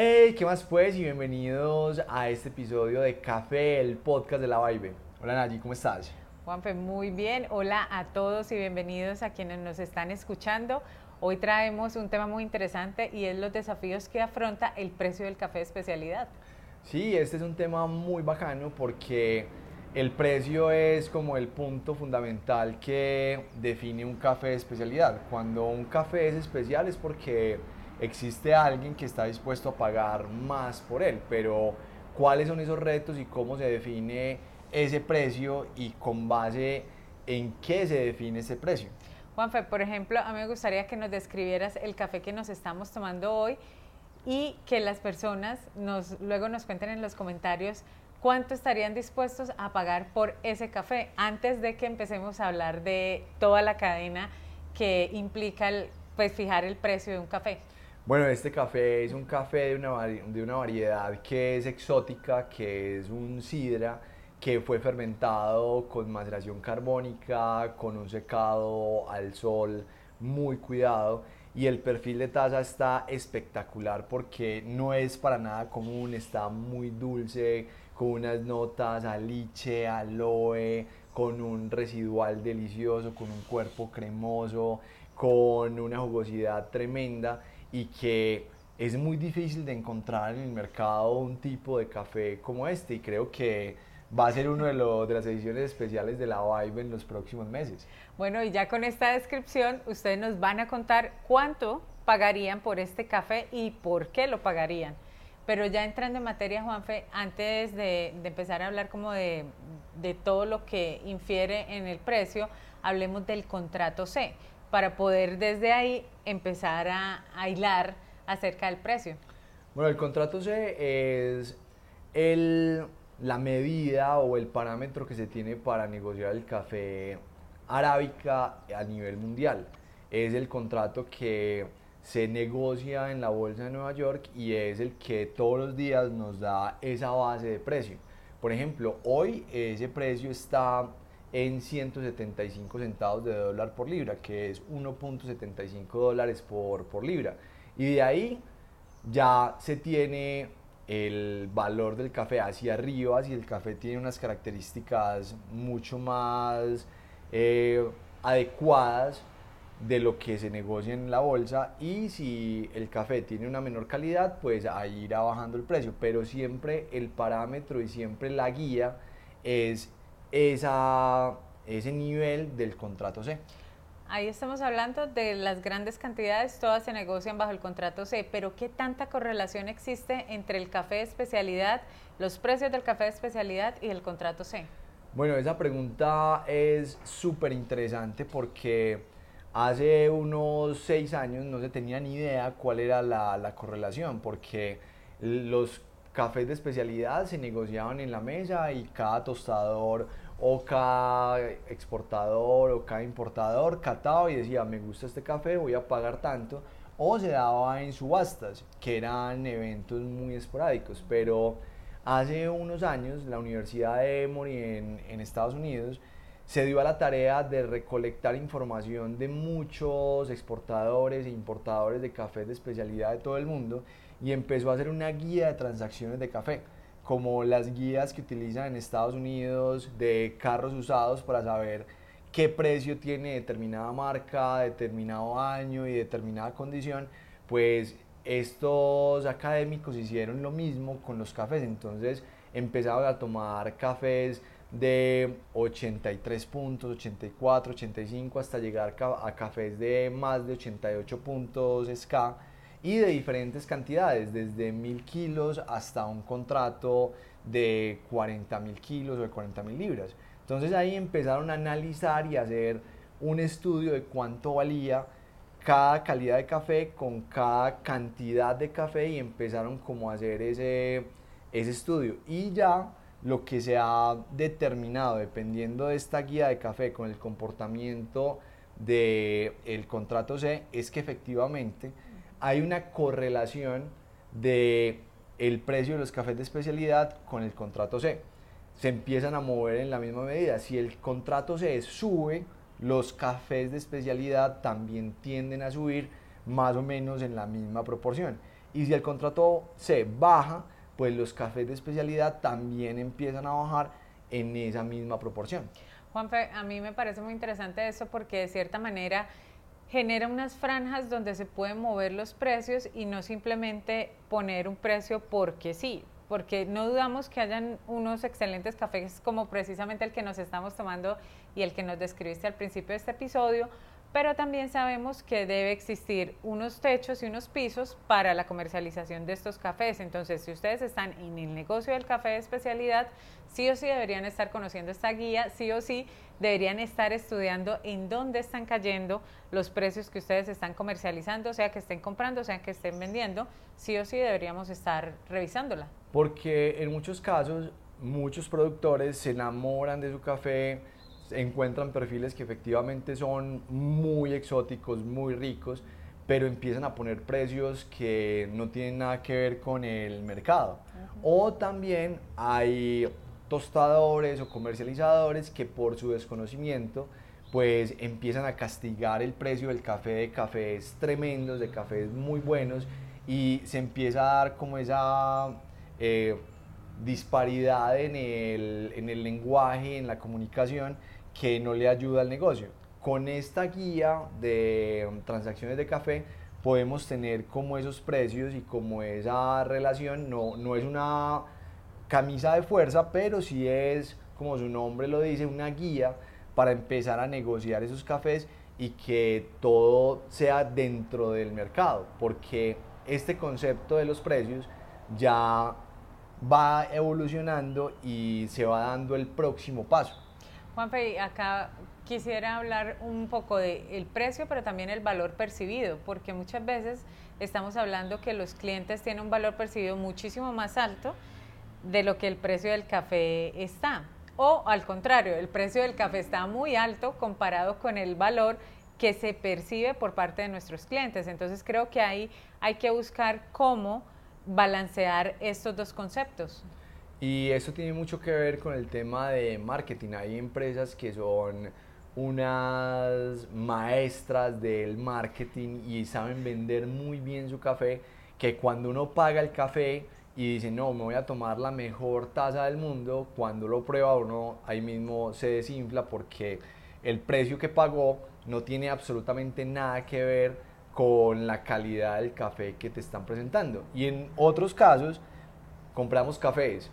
Hey, ¿qué más pues? Y bienvenidos a este episodio de Café, el podcast de la Vibe. Hola Nayi, ¿cómo estás? Juanfe, muy bien. Hola a todos y bienvenidos a quienes nos están escuchando. Hoy traemos un tema muy interesante y es los desafíos que afronta el precio del café de especialidad. Sí, este es un tema muy bacano porque el precio es como el punto fundamental que define un café de especialidad. Cuando un café es especial es porque existe alguien que está dispuesto a pagar más por él, pero ¿cuáles son esos retos y cómo se define ese precio y con base en qué se define ese precio? Juanfe, por ejemplo, a mí me gustaría que nos describieras el café que nos estamos tomando hoy y que las personas luego nos cuenten en los comentarios cuánto estarían dispuestos a pagar por ese café antes de que empecemos a hablar de toda la cadena que implica pues, fijar el precio de un café. Bueno, este café es un café de una, de una variedad que es exótica, que es un sidra, que fue fermentado con maceración carbónica, con un secado al sol muy cuidado. Y el perfil de taza está espectacular porque no es para nada común, está muy dulce, con unas notas a liche, aloe, con un residual delicioso, con un cuerpo cremoso, con una jugosidad tremenda y que es muy difícil de encontrar en el mercado un tipo de café como este y creo que va a ser uno de, de las ediciones especiales de la Vibe en los próximos meses. Bueno, y ya con esta descripción, ustedes nos van a contar cuánto pagarían por este café y por qué lo pagarían. Pero ya entrando en materia, Juanfe, antes de, empezar a hablar como de, todo lo que infiere en el precio, hablemos del contrato C, para poder desde ahí empezar a, a hilar acerca del precio. Bueno, el contrato C es el la medida o el parámetro que se tiene para negociar el café arábica a nivel mundial. Es el contrato que se negocia en la Bolsa de Nueva York y es el que todos los días nos da esa base de precio. Por ejemplo, hoy ese precio está en 175 centavos de dólar por libra, que es 1.75 dólares por, por libra. Y de ahí ya se tiene el valor del café hacia arriba si el café tiene unas características mucho más eh, adecuadas de lo que se negocia en la bolsa y si el café tiene una menor calidad pues ahí irá bajando el precio pero siempre el parámetro y siempre la guía es esa, ese nivel del contrato C. Ahí estamos hablando de las grandes cantidades, todas se negocian bajo el contrato C, pero ¿qué tanta correlación existe entre el café de especialidad, los precios del café de especialidad y el contrato C? Bueno, esa pregunta es súper interesante porque hace unos seis años no se tenía ni idea cuál era la, la correlación, porque los cafés de especialidad se negociaban en la mesa y cada tostador o cada exportador o cada importador cataba y decía, me gusta este café, voy a pagar tanto, o se daba en subastas, que eran eventos muy esporádicos, pero hace unos años la Universidad de Emory en, en Estados Unidos se dio a la tarea de recolectar información de muchos exportadores e importadores de café de especialidad de todo el mundo y empezó a hacer una guía de transacciones de café como las guías que utilizan en Estados Unidos de carros usados para saber qué precio tiene determinada marca, determinado año y determinada condición, pues estos académicos hicieron lo mismo con los cafés, entonces empezaron a tomar cafés de 83 puntos, 84, 85 hasta llegar a cafés de más de 88 puntos SK y de diferentes cantidades, desde mil kilos hasta un contrato de 40 mil kilos o de 40 mil libras. Entonces ahí empezaron a analizar y hacer un estudio de cuánto valía cada calidad de café con cada cantidad de café y empezaron como a hacer ese, ese estudio. Y ya lo que se ha determinado, dependiendo de esta guía de café con el comportamiento del el contrato C, es que efectivamente hay una correlación de el precio de los cafés de especialidad con el contrato C. Se empiezan a mover en la misma medida. Si el contrato C sube, los cafés de especialidad también tienden a subir más o menos en la misma proporción. Y si el contrato se baja, pues los cafés de especialidad también empiezan a bajar en esa misma proporción. Juanfe, a mí me parece muy interesante eso porque de cierta manera genera unas franjas donde se pueden mover los precios y no simplemente poner un precio porque sí, porque no dudamos que hayan unos excelentes cafés como precisamente el que nos estamos tomando y el que nos describiste al principio de este episodio, pero también sabemos que debe existir unos techos y unos pisos para la comercialización de estos cafés. Entonces, si ustedes están en el negocio del café de especialidad, sí o sí deberían estar conociendo esta guía, sí o sí deberían estar estudiando en dónde están cayendo los precios que ustedes están comercializando, sea que estén comprando, sea que estén vendiendo, sí o sí deberíamos estar revisándola. Porque en muchos casos, muchos productores se enamoran de su café, encuentran perfiles que efectivamente son muy exóticos, muy ricos, pero empiezan a poner precios que no tienen nada que ver con el mercado. O también hay tostadores o comercializadores que por su desconocimiento pues empiezan a castigar el precio del café de cafés tremendos, de cafés muy buenos y se empieza a dar como esa eh, disparidad en el, en el lenguaje, en la comunicación que no le ayuda al negocio. Con esta guía de transacciones de café podemos tener como esos precios y como esa relación no, no es una camisa de fuerza, pero sí es, como su nombre lo dice, una guía para empezar a negociar esos cafés y que todo sea dentro del mercado, porque este concepto de los precios ya va evolucionando y se va dando el próximo paso. Juanfe, acá quisiera hablar un poco del precio, pero también el valor percibido, porque muchas veces estamos hablando que los clientes tienen un valor percibido muchísimo más alto de lo que el precio del café está. O al contrario, el precio del café está muy alto comparado con el valor que se percibe por parte de nuestros clientes. Entonces creo que ahí hay que buscar cómo balancear estos dos conceptos. Y eso tiene mucho que ver con el tema de marketing. Hay empresas que son unas maestras del marketing y saben vender muy bien su café, que cuando uno paga el café y dice, no, me voy a tomar la mejor taza del mundo, cuando lo prueba uno ahí mismo se desinfla porque el precio que pagó no tiene absolutamente nada que ver con la calidad del café que te están presentando. Y en otros casos, compramos cafés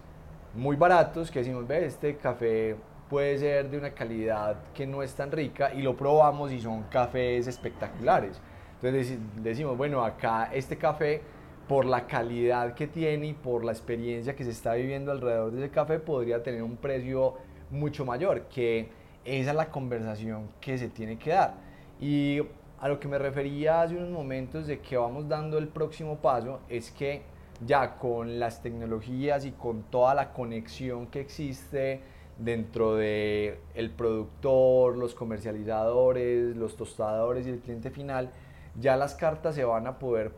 muy baratos que decimos, ve, este café puede ser de una calidad que no es tan rica y lo probamos y son cafés espectaculares. Entonces decimos, bueno, acá este café, por la calidad que tiene y por la experiencia que se está viviendo alrededor de ese café, podría tener un precio mucho mayor, que esa es la conversación que se tiene que dar. Y a lo que me refería hace unos momentos de que vamos dando el próximo paso es que ya con las tecnologías y con toda la conexión que existe dentro de el productor, los comercializadores, los tostadores y el cliente final, ya las cartas se van a poder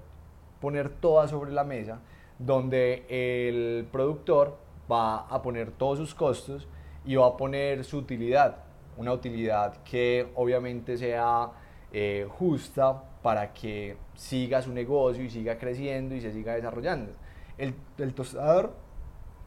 poner todas sobre la mesa, donde el productor va a poner todos sus costos y va a poner su utilidad, una utilidad que obviamente sea eh, justa para que siga su negocio y siga creciendo y se siga desarrollando. El, el tostador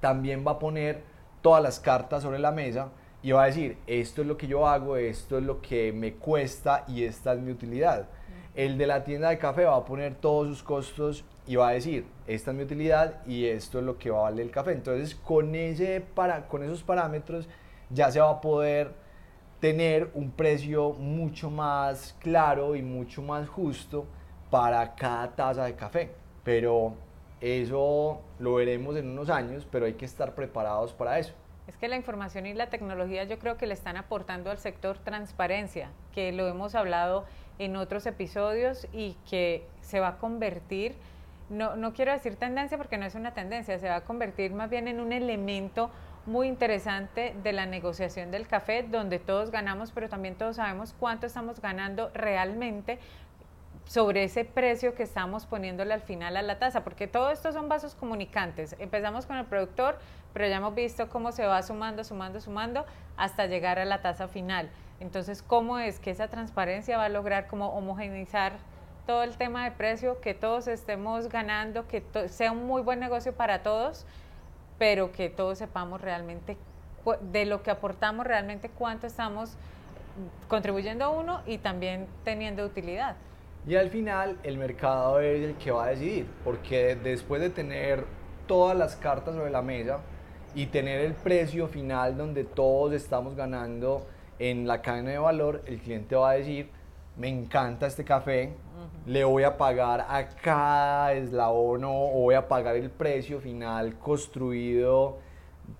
también va a poner todas las cartas sobre la mesa y va a decir, esto es lo que yo hago, esto es lo que me cuesta y esta es mi utilidad. El de la tienda de café va a poner todos sus costos y va a decir, esta es mi utilidad y esto es lo que va a valer el café. Entonces, con, ese para, con esos parámetros ya se va a poder tener un precio mucho más claro y mucho más justo para cada taza de café. Pero eso lo veremos en unos años, pero hay que estar preparados para eso. Es que la información y la tecnología yo creo que le están aportando al sector transparencia, que lo hemos hablado en otros episodios y que se va a convertir, no, no quiero decir tendencia porque no es una tendencia, se va a convertir más bien en un elemento muy interesante de la negociación del café, donde todos ganamos, pero también todos sabemos cuánto estamos ganando realmente sobre ese precio que estamos poniéndole al final a la taza, porque todo esto son vasos comunicantes. Empezamos con el productor, pero ya hemos visto cómo se va sumando, sumando, sumando hasta llegar a la taza final. Entonces, ¿cómo es que esa transparencia va a lograr como homogeneizar todo el tema de precio, que todos estemos ganando, que sea un muy buen negocio para todos, pero que todos sepamos realmente de lo que aportamos realmente cuánto estamos contribuyendo a uno y también teniendo utilidad. Y al final el mercado es el que va a decidir, porque después de tener todas las cartas sobre la mesa y tener el precio final donde todos estamos ganando en la cadena de valor, el cliente va a decir, me encanta este café, le voy a pagar a cada eslabón o voy a pagar el precio final construido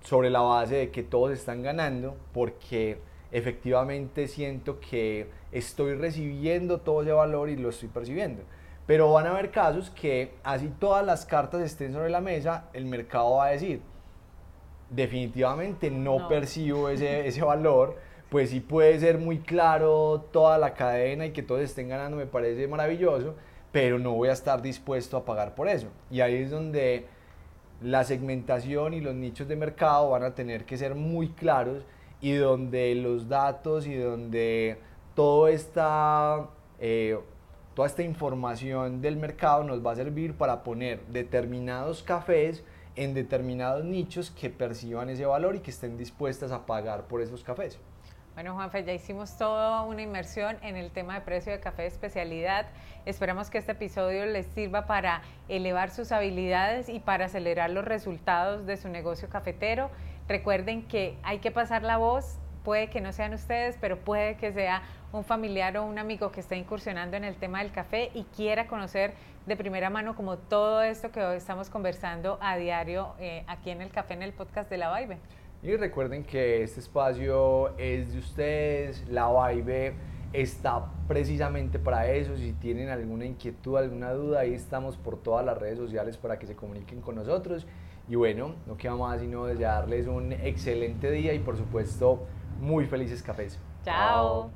sobre la base de que todos están ganando, porque efectivamente siento que estoy recibiendo todo ese valor y lo estoy percibiendo. Pero van a haber casos que así todas las cartas estén sobre la mesa, el mercado va a decir, definitivamente no, percibo ese, ese valor, pues sí puede ser muy claro toda la cadena y que todos estén ganando, me parece maravilloso, pero no voy a estar dispuesto a pagar por eso. Y ahí es donde la segmentación y los nichos de mercado van a tener que ser muy claros y donde los datos y donde todo esta, eh, toda esta información del mercado nos va a servir para poner determinados cafés en determinados nichos que perciban ese valor y que estén dispuestas a pagar por esos cafés. Bueno, Juanfe, ya hicimos toda una inmersión en el tema de precio de café de especialidad. Esperamos que este episodio les sirva para elevar sus habilidades y para acelerar los resultados de su negocio cafetero. Recuerden que hay que pasar la voz, puede que no sean ustedes, pero puede que sea un familiar o un amigo que esté incursionando en el tema del café y quiera conocer de primera mano como todo esto que hoy estamos conversando a diario eh, aquí en el café en el podcast de la Vibe. Y recuerden que este espacio es de ustedes, la Vibe está precisamente para eso. Si tienen alguna inquietud, alguna duda, ahí estamos por todas las redes sociales para que se comuniquen con nosotros. Y bueno, no queda más sino desearles un excelente día y por supuesto muy felices cafés. Chao.